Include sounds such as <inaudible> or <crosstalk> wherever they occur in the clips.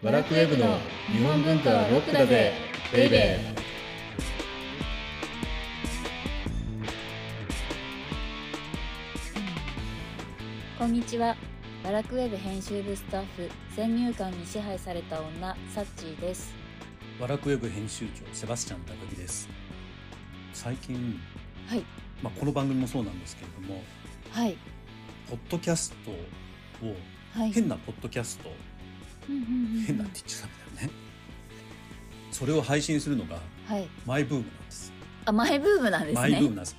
バラクウェブの日本文化はロックだぜベイベー。こんにちは。バラクウェブ編集部スタッフ先入観に支配された女サッチーです。ワラクウェブ編集長セバスチャン高木です。最近、はい。まあ、この番組もそうなんですけれどもはい。ポッドキャストをはい。変なポッドキャスト、変なって言っちゃダメだよね。それを配信するのがはい。マイブームなんです。あマイブームなんですね。マイブームなんです。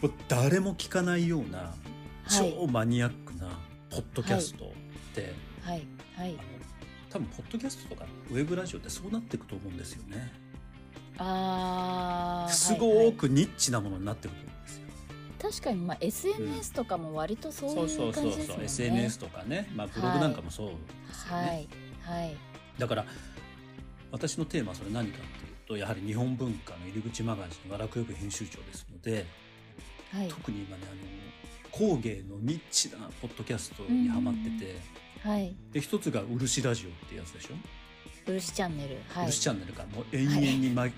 これ誰も聞かないようなはい。超マニアックなポッドキャストって、はい。はい。あの多分ポッドキャストとかウェブラジオってそうなっていくと思うんですよね。あー。すはいはいごくニッチなものになってくるんですよ。確かにまあ SNS とかも割とそうそういうそうそうそう感じですもんね SNS とかね、まあ、ブログなんかもそうですよね、はいはい。だから私のテーマはそれ何かっていうとやはり日本文化の入り口マガジンワラクウェブ編集長ですのではい。特に今ねあの工芸のニッチなポッドキャストにハマってて、はい。で一つが漆ラジオってやつでしょ、漆チャンネル。はい。漆チャンネルか。らもう永遠にま、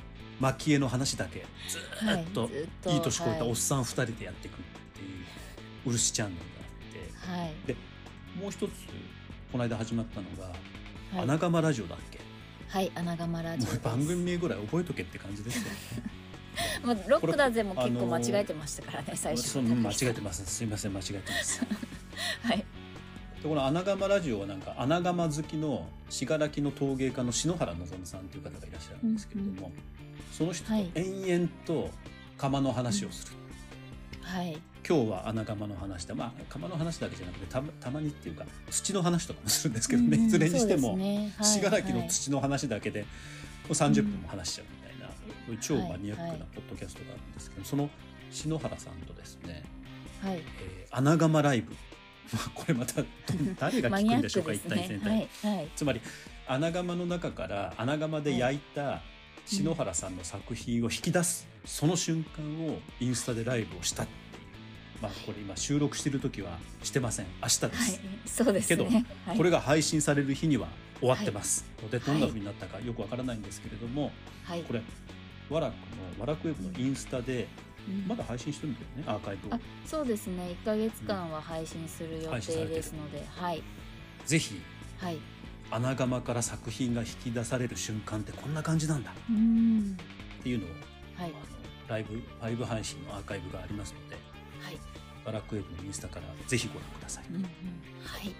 蒔絵の話だけずーっと、はいいい年こいたはい。おっさん2人でやっていくっていう漆チャンネルがあって。はい。でもう一つこの間始まったのが「はい。穴窯ラジオ」だっけ、はい穴窯ラジオ番組名ぐらい覚えとけって感じですよね。<laughs> まあ、ロックだぜも結構あのー間違えてましたからね、最初そう間違えてますすいません間違えてます。<laughs> はい。でこの穴窯ラジオはなんか穴窯好きの信楽の陶芸家の篠原望さんという方がいらっしゃるんですけれども、その人とはい延々と窯の話をする、はい今日は穴窯の話だ。まあ窯の話だけじゃなくてたまたまにっていうか土の話とかもするんですけどね、うんいずれにしても、信楽の土の話だけでもう30分も話しちゃうみたいな、こういう超はいマニアックなポッドキャストがあるんですけど、その篠原さんとですね、はい、はいえー、穴窯ライブ。<laughs> まあこれまたど誰が聞くんでしょうか、<laughs> クです一体全ね体、はいはい。つまり穴窯の中から穴窯で焼いた篠原さんの作品を引き出す、その瞬間をインスタでライブをしたまあこれ今収録してる時はしてません。明日です、はいそうですね。けどはい、これが配信される日には終わってます、のでどんな風になったかよくわからないんですけれども、はい。これワラクのワラクウェブのインスタでうんまだ配信してるんだよねアーカイブを。あそうですね。1か月間は配信する予定ですので、はい。ぜひはい。穴窯から作品が引き出される瞬間ってこんな感じなんだ。うん。っていうのを、はい。あのライブライブ配信のアーカイブがありますのではいバラクウェブのインスタからぜひご覧ください。うんうんはい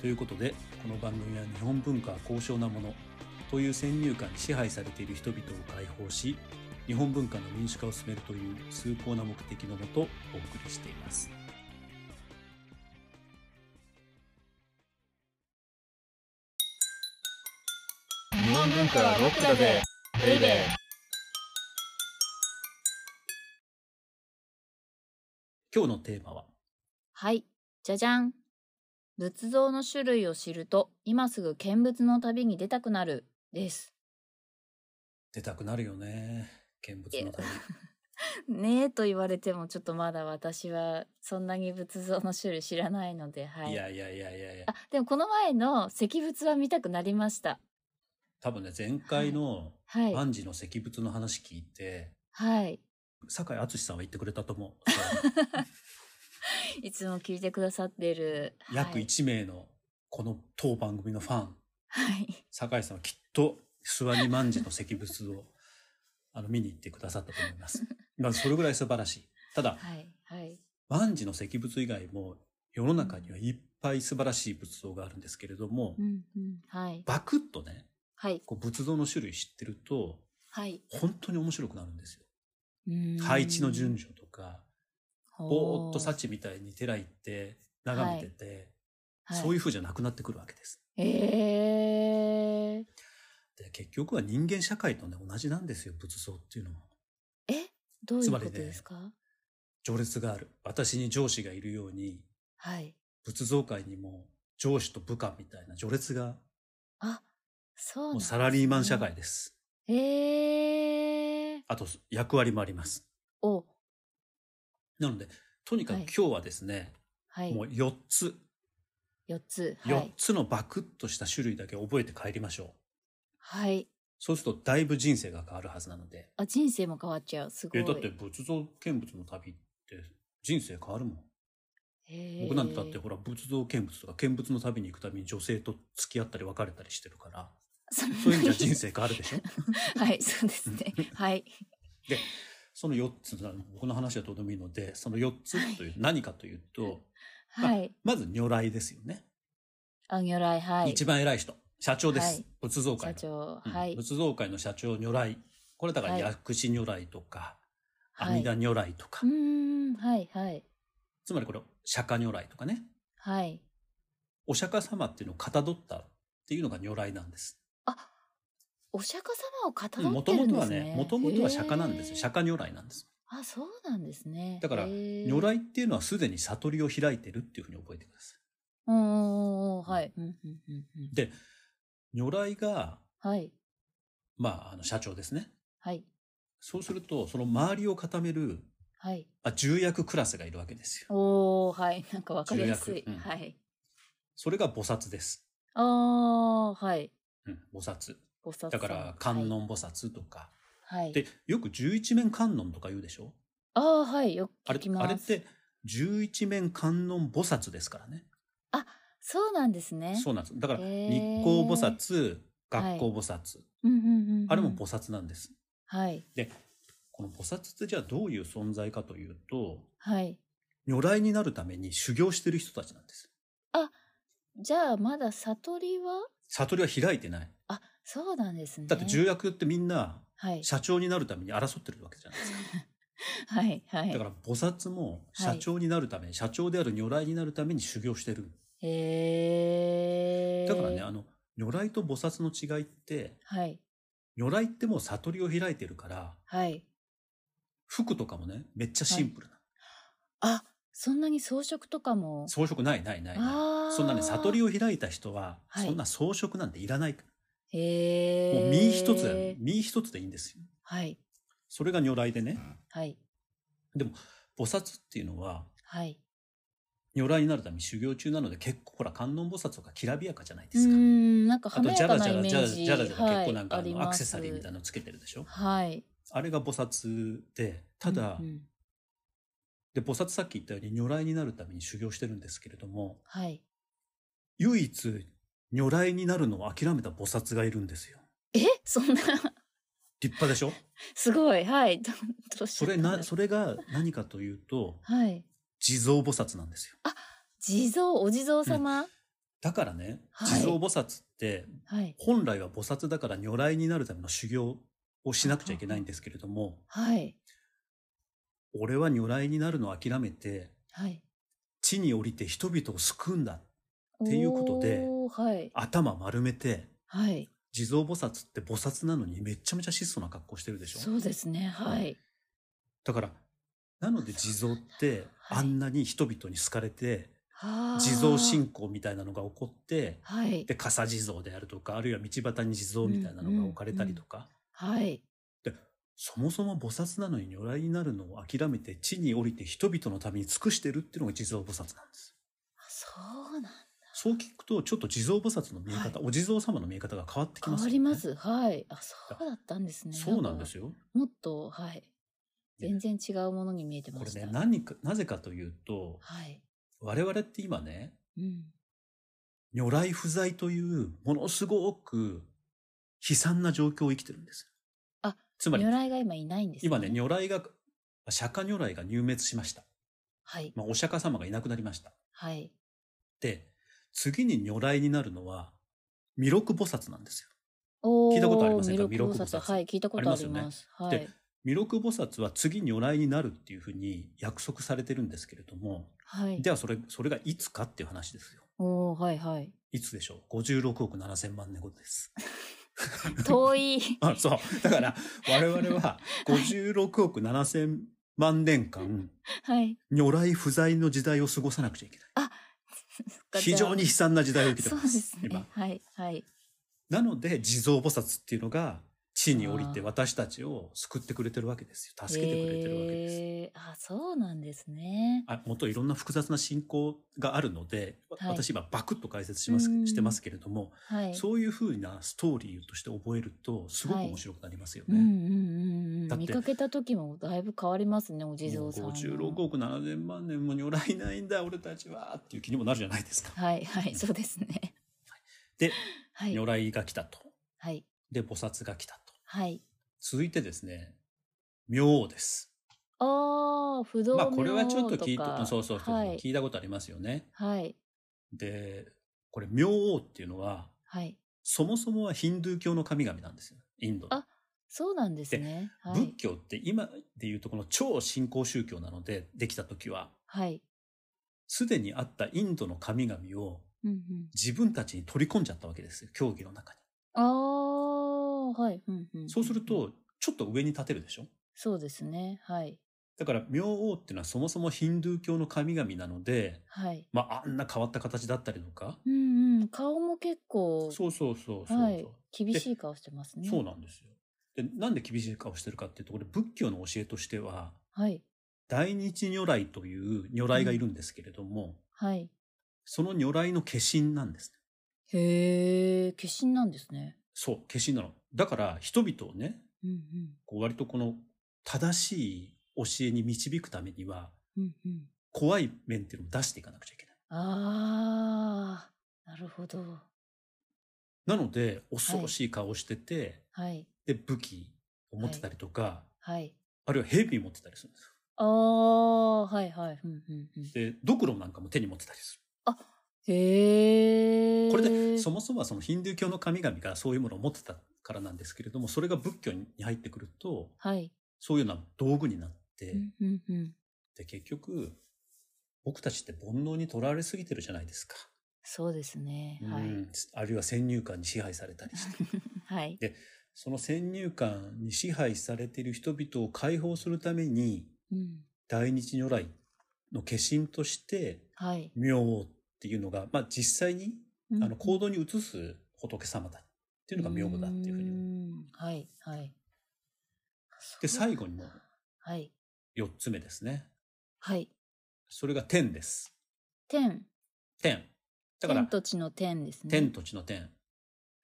ということでこの番組は日本文化は高尚なものという先入観に支配されている人々を解放し日本文化の民主化を進めるという崇高な目的のもとお送りしています。日本文化はロックだぜベイベー今日のテーマは？はい。じゃじゃん。仏像の種類を知ると今すぐ見物の旅に出たくなる。です。出たくなるよね。見物の旅。<laughs> ねえと言われてもちょっとまだ私はそんなに仏像の種類知らないのではい。いやいやいやいやいや。あでもこの前の石仏は見たくなりました。多分ね前回のはい。万事の石仏の話聞いてはい酒井敦さんは言ってくれたと思う。<laughs> いつも聞いてくださってる。約はい、1名のこの当番組のファン。はい、酒井さんはきっと諏訪に万事の石仏を <laughs> あの見に行ってくださったと思います。まあそれぐらい素晴らしい。ただはいはい。万事の石仏以外も世の中にはいっぱい素晴らしい仏像があるんですけれども、うんうんはい。バクッとねはい。こう仏像の種類知ってるとはい。本当に面白くなるんですよ。配置の順序とかぼーっとさ幸みたいに寺行って眺めてて、はい。そういう風じゃなくなってくるわけです。えー、で結局は人間社会とね同じなんですよ仏像っていうのは。え？どういうことですか、序列がある。私に上司がいるようにはい。仏像界にも上司と部下みたいな序列があそうなんもうサラリーマン社会です。えー、あと役割もあります。おなのでとにかくはい今日はですね、はいもう4つ4つ。は4い。つのバクッとした種類だけ覚えて帰りましょう。はい。そうするとだいぶ人生が変わるはずなので。あ、人生も変わっちゃう。すごい。えだって仏像見物の旅って人生変わるもん。僕なんてだってほら仏像見物とか見物の旅に行くたびに女性と付き合ったり別れたりしてるからそういう意味じゃ人生変わるでしょ？<laughs> はい、そうですね。はい。でその4つな僕の話はどうでもいいのでその4つという何かというと、はい。まず如来ですよね、あ、如来、はい。一番偉い人社長です、はい仏像界の、社長、うんはい。仏像界の社長如来これだからはい薬師如来とか、はい阿弥陀如来とか、うーん、はい、はい。つまりこれ釈迦如来とかねはい。お釈迦様っていうのをかたどったっていうのが如来なんですお釈迦様をかたどもってるんですともとはねね。もともとは釈迦なんですよ釈迦如来なんですあ、そうなんですね。だから如来っていうのはすでに悟りを開いてるっていうふうに覚えてくださうんうんうんうん、はい。うんうんうんうんいで如来がはい。まああの社長ですねはい。そうするとその周りを固める、はい。まあ、重役クラスがいるわけですよおー、はい。なんかわかりやすい。重役うんはい。それが菩薩です、あー、はい。うん、菩薩菩薩だから観音菩薩とか、はい。はい。でよく十一面観音とか言うでしょ？あー、はい。よくあれ聞きます。あれって十一面観音菩薩ですからねそうなんですね。そうなんですだから日光菩薩学校菩薩。あれも菩薩なんですはい。でこの菩薩ってじゃあどういう存在かというとはい。如来になるために修行してる人たちなんですじゃあ、まだ悟りは悟りは開いてないあ、そうなんですね。だって重役ってみんなはい。社長になるために争ってるわけじゃないですか <laughs> はい。はい。だから菩薩も社長になるために、社長である如来になるために修行してるへー。だからねあの如来と菩薩の違いってはい。如来ってもう悟りを開いてるからはい。服とかもねめっちゃシンプルな、あ、そんなに装飾とかも？装飾ないないないないあーそんなね悟りを開いた人は、はいそんな装飾なんていらないへー。もう身一つで身一つでいいんですよはい。それが如来でねはい。でも菩薩っていうのははい。如来になるために修行中なので結構ほら観音菩薩とかきらびやかじゃないでうーすか。ん、なんかあと華やかなジャラジャライメージ。ジャラジャラジャラ結構なんかあのアクセサリーみたいなのつけてるでしょ。はい。あれが菩薩でただ、うんうんで菩薩さっき言ったように如来になるために修行してるんですけれどもはい。唯一如来になるのを諦めた菩薩がいるんですよ。え？<laughs> そんな、立派でしょ？すごい。はい。どどうしそれなそれが何かというとはい。地蔵菩薩なんですよ。地蔵、お地蔵様、だからね、はい地蔵菩薩ってはい。本来は菩薩だから如来になるための修行をしなくちゃいけないんですけれどもはい。俺は如来になるのを諦めてはい。地に降りて人々を救うんだっていうことではい。頭丸めてはい。地蔵菩薩って菩薩なのにめちゃめちゃ質素な格好してるでしょ？そうですね。はい。だからなので地蔵ってはいあんなに人々に好かれて、はあ地蔵信仰みたいなのが起こってはい。で笠地蔵であるとかあるいは道端に地蔵みたいなのが置かれたりとか、はい。そもそも菩薩なのに如来になるのを諦めて地に降りて人々のために尽くしてるっていうのが地蔵菩薩なんです。あそうなんそう聞くとちょっと地蔵菩薩の見え方、お地蔵様の見え方が変わってき変ますよね。わります。はい。あ、そうだったんですね。そうなんですよ。よ。もっと、はい。全然違うものに見えてました。これね何かなぜかというとはい。我々って今ねうん。如来不在というものすごく悲惨な状況を生きてるんです。あ、つまり如来が今いないんです、ね。今ね如来が釈迦如来が入滅しました。はい。まあ、お釈迦様がいなくなりました。はい。で次に如来になるのは弥勒菩薩なんですよ。聞いたことありませんか？弥勒菩薩はい、聞いたことありま。ありますはい。で弥勒菩薩は次如来になるっていうふうに約束されてるんですけれども、はい。ではそれそれがいつかっていう話ですよ。おーはいはい。いつでしょう ?56 億7千万年後です。<laughs> <laughs> 遠い。あそう。だから我々は56億7千万年間はい。如来不在の時代を過ごさなくちゃいけない。非常に悲惨な時代を生きてそうま。ですすね今。。はい。はい。なので地蔵菩薩っていうのが地に降りて私たちを救ってくれてるわけですよ。助けてくれてるわけです。へえあ、そうなんですね。あもっといろんな複雑な信仰があるので、わはい私今バクッと解説しますうんしてますけれども、はい。そういうふうなストーリーとして覚えるとすごく面白くなりますよね。うんうんうん見かけた時もだいぶ変わりますね、お地蔵さんは。56億7000万年も如来ないんだ俺たちはっていう気にもなるじゃないですか。はいはい、そうですね。で、はい。如来が来たと。はい。で、菩薩が来たと。はい。続いてですね、明王です。ああ、不動明王。まあこれはちょっと聞いた、そうそうそう、はい。聞いたことありますよね。はい。で、これ明王っていうのは、はい。そもそもはヒンドゥー教の神々なんですよ。インドの。あそうなんですね。はい。仏教って今でいうとこの超信仰宗教なのでできた時ははい。すでにあったインドの神々をうんうん。自分たちに取り込んじゃったわけですよ教義の中に。ああ、はい。うんうん。そうする。とちょっと上に立てるでしょ？そうですね。はい。だから明王っていうのはそもそもヒンドゥー教の神々なので、はい。まあ、あんな変わった形だったりとか、うんうん。顔も結構、そうそうそうそうはい。厳しい顔してますね。そうなんですよ。でなんで厳しい顔してるかっていうとこれ仏教の教えとしてははい。大日如来という如来がいるんですけれども、はい。その如来の化身なんですね。へえ、化身なんですね。そう、化身なの。だから人々をね、うんこう割とこの正しい教えに導くためには、うん。うんうん。怖い面っていうのを出していかなくちゃいけない。ああ、なるほど。なので、恐ろしい顔をしてて、はい。で、武器を持ってたりとか、はい。あるいは蛇持ってたりするんですよ。ああ、はいはい。うんうんうん。で、ドクロなんかも手に持ってたりすへえ。る。これで、そもそもはそのヒンドゥー教の神々がそういうものを持ってたからなんですけれども、それが仏教に入ってくると、はい。そういうような道具になって、うんうんうん。で、結局、僕たちって煩悩にとらわれすぎてるじゃないですか。そうですね。はい。うんあるいは先入観に支配されたりして。<laughs> はい。その先入観に支配されている人々を解放するために、うん。大日如来の化身として、はい。明王っていうのが、まあ実際にうんあの行動に移す仏様だっていうのが明王だっていうふうに。んはい。はい。で、最後にもはい。4つ目ですね。はい。それが天です。天。天。だから天、と地の天ですね。天と地の天。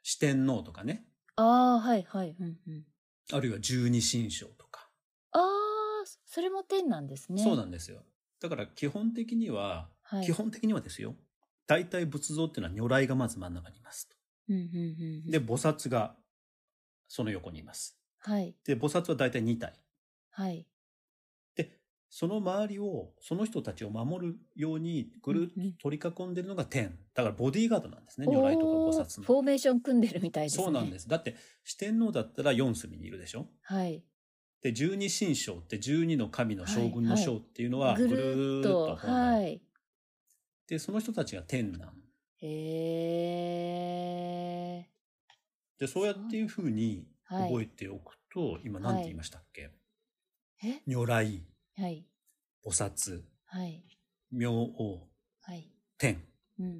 四天王とかね。ああ、はいはい。うんうん。あるいは十二神将とか。ああ、それも天なんですね。そうなんですよ。だから基本的には、はい。基本的にはですよ。大体仏像っていうのは如来がまず真ん中にいますと。うんうんうんうん。で、菩薩がその横にいます。はい。で、菩薩は大体2体。はい。で、その周りを、その人たちを守るようにぐるっと取り囲んでるのが天。だからボディーガードなんですね、如来とか菩薩の。フォーメーション組んでるみたいですね。。そうなんですす。だって、四天王だったら四隅にいるでしょ？はい。で、十二神将って十二の神の将軍の将っていうのは、ぐぐるっと、はい。で、その人たちが天なん。へえ。で、そうやっていうふうにはい覚えておくと、今何て言いましたっけ、え？如来、はい。菩薩、はい。明王、はい。天。うんうんう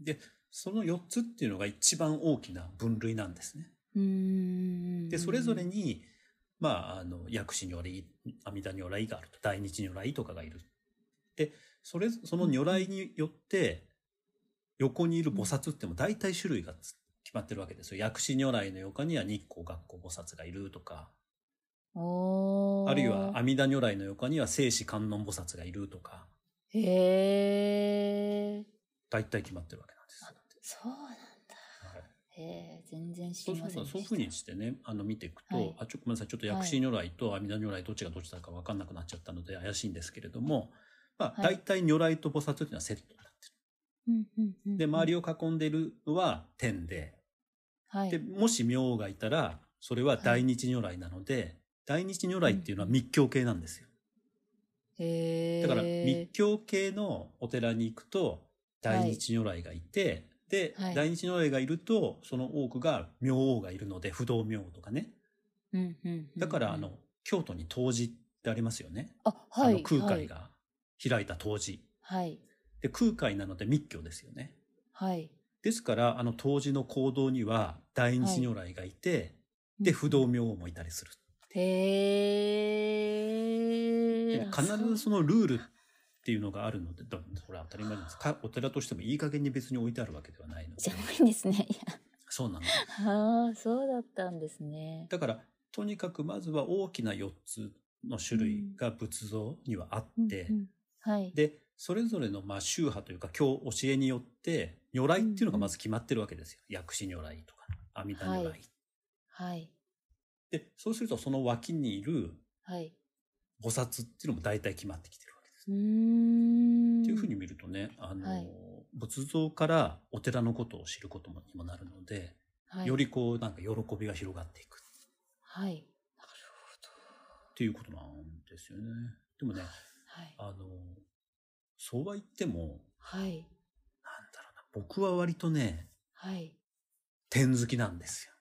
んで、その4つっていうのが一番大きな分類なんですね。うん。で、それぞれに、まあ、あの、薬師如来、阿弥陀如来があると、大日如来とかがいる。で、それ、その如来によって、横にいる菩薩っても大体種類がつ決まってるわけですよ。薬師如来の横には日光学校菩薩がいるとか、あるいは阿弥陀如来の横には聖子観音菩薩がいるとか、へえ。大体決まってるわけなんです。そうなんだ。はいへえ、全然知そうそうりません。そういうふうにしてね、あの見ていくと、はいあ、ちょ、ごめんなさい、ちょっと薬師如来と阿弥陀如来どっちがどっちだか分かんなくなっちゃったので怪しいんですけれども、まあ、はい大体如来と菩薩というのはセットになって。る。で、周りを。を囲んでいるのは天で、はい。で、もし明王がいたら、それは大日如来なので、大日如来っていうのは密教系なんですよ。だから密教系のお寺に行くと大日如来がいて、で、はい大日如来がいるとその多くが明王がいるので不動明王とかね。だからあの、京都に東寺ってありますよね、あ、はい。あの空はい。海が開いた東寺はい。で空海なので密教ですよねはい。ですからあの東寺の講堂には大日如来がいて、で不動明王もいたりする。へえ。で必ずそのルールっていうのがあるので、だそれは当たり前なんです。かお寺としてもいい加減に別に置いてあるわけではないのでじゃ。ないんですね。そうなの。ああ、そうだったんですね。だから、とにかくまずは大きな4つの種類が仏像にはあって、うんうんはい。で、それぞれのまあ宗派というか教教えによって如来っていうのがまず決まってるわけですよ。薬師如来とか阿弥陀如来。はいはい。で、そうするとその脇にいるはい。菩薩っていうのも大体決まってきてるわけです。うーん。っていうふうに見るとね、あの、はい仏像からお寺のことを知ることにもなるので、はい、よりこうなんか喜びが広がっていくはい。なるっていうことなんですよね。でもね、ほど。はい。あの、そうは言っても、はい。なんだろうな、僕は割とね、はい。天好きなんですよ。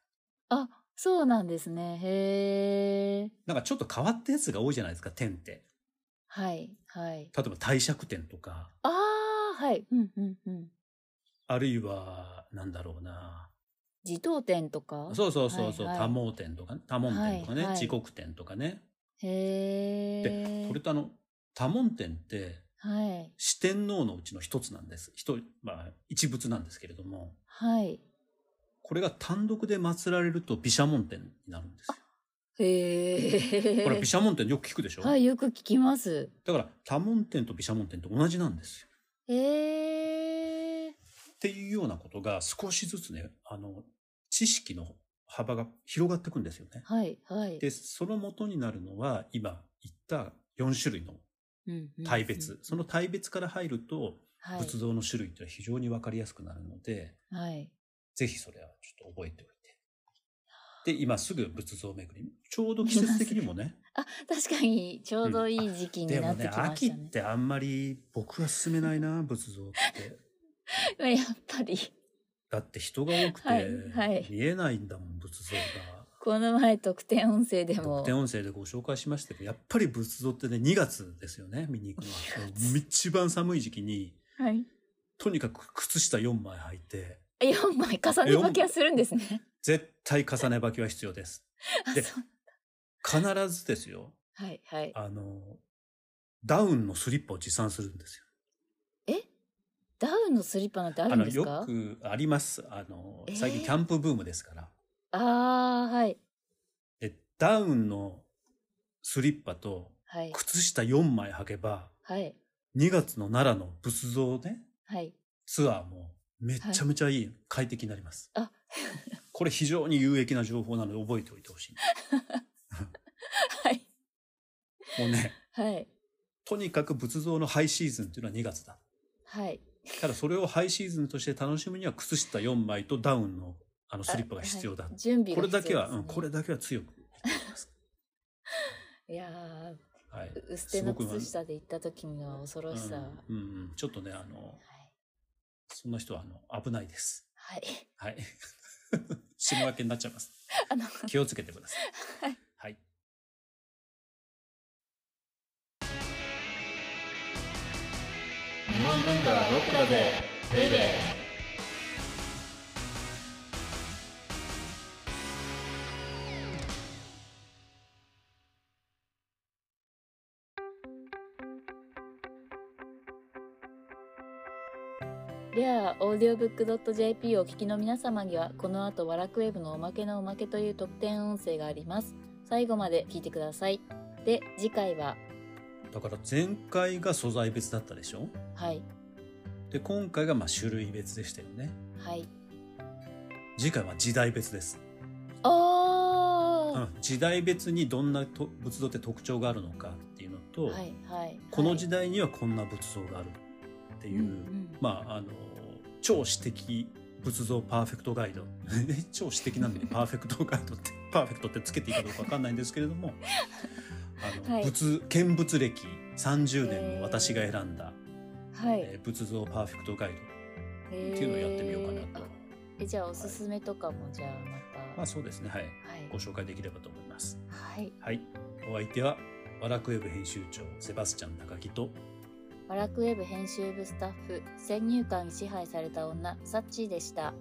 あ、そうなんですね。へえ。なんかちょっと変わったやつが多いじゃないですか、天って。はい。はい。例えば帝釈天とか、ああ、はい。うん、うん、うん。あるいは、なんだろうな。自頭天とか？そうそうそうそう、はい多聞天とかね、多聞天とかね、はいはい地国天とかね。へえ。で、これとあの、多聞天って、はい。四天王のうちの一つなんです。一人、まあ、一仏なんですけれども、はい。これが単独で祀られると毘沙門天になるんですよ。へえ。これ毘沙門天よく聞くでしょ、はい、よく聞きます。だから多聞天と毘沙門天と同じなんですよ。へえ。っていうようなことが少しずつね、あの、知識の幅が広がっていくんですよね。はい、はい。で、その元になるのは、今言った4種類の大別。その大別から入ると、はい。仏像の種類っていうのは非常にわかりやすくなるので、はい。ぜひそれはちょっと覚えておいて。で、今すぐ仏像巡り。ちょうど季節的にもね。<laughs> あ、確かに、ちょうどいい時期にでもね、なってきま秋っしたね。てあんまり僕は勧めないな、<laughs> 仏像って。<laughs> やっぱり、だって人が多くてはいはい見えないんだもん、仏像が。この前特典音声でも特典、音声でご紹介しましたけど、やっぱり仏像ってね、2月ですよね、見に行くのは。2月一番寒い時期に、はい。とにかく靴下4枚履いて、4枚重ね履きはするんですね。絶対重ね履きは必要です。<laughs> あ、で。必ずですよ、はい、はい。あの、ダウンのスリッパを持参するんですよ。え？ダウンのスリッパなんてあるあの、よんですか？くあります。あのえ、ー最近キャンプブームですから。ああ、はい。で、ダウンのスリッパとはい。靴下4枚履けば、はい。2月の奈良の仏像ね、はい。ツアーもめちゃめちゃいい、快適になります。あ <laughs> これ非常に有益な情報なので覚えておいてほしい。はい。もうね、はい。とにかく仏像のハイシーズンっていうのは2月だ。はい。ただそれをハイシーズンとして楽しむには靴下4枚とダウンのあのスリッパが必要だ。はい準備こがれだけは、うん、これだけは強く。<laughs> いやーはい。薄手の靴下で行った時の恐ろしさ。うん、うんうんちょっとね、あの、はい。そんな人はあの危ないです。はい。はい。<laughs> 死ぬわけになっちゃいます。<laughs> あの、気をつけてください。はい。はい。日本文化はロックだぜベイベーレアオーディオブックドット JP をお聞きの皆様にはこの後ワラクウェブのおまけのおまけという特典音声があります。最後まで聞いてください。で次回は？だから前回が素材別だったでしょ？はい。で、今回がまあ種類別でしたよね。はい。次回は時代別です。あー。うん、時代別にどんなと仏像って特徴があるのかっていうのと、はいはいこの時代代にはこんな仏像があるっていう、うんうんまああの超私的仏像パーフェクトガイド。<laughs> 超私的なんで <laughs> パーフェクトガイドってパーフェクトってつけていいかどうかわかんないんですけれども。あの、<laughs> はい。仏見物歴30年の私が選んだ、はい。えー仏像パーフェクトガイドっていうのをやってみようかなと、えじゃあおすすめとかもじゃあまた。まあそうですね。はい。はい。ご紹介できればと思います。はい。はい。お相手はワラクウェブ編集長セバスチャン高木とバラクウェブ編集部スタッフ先入観に支配された女サッチーでした。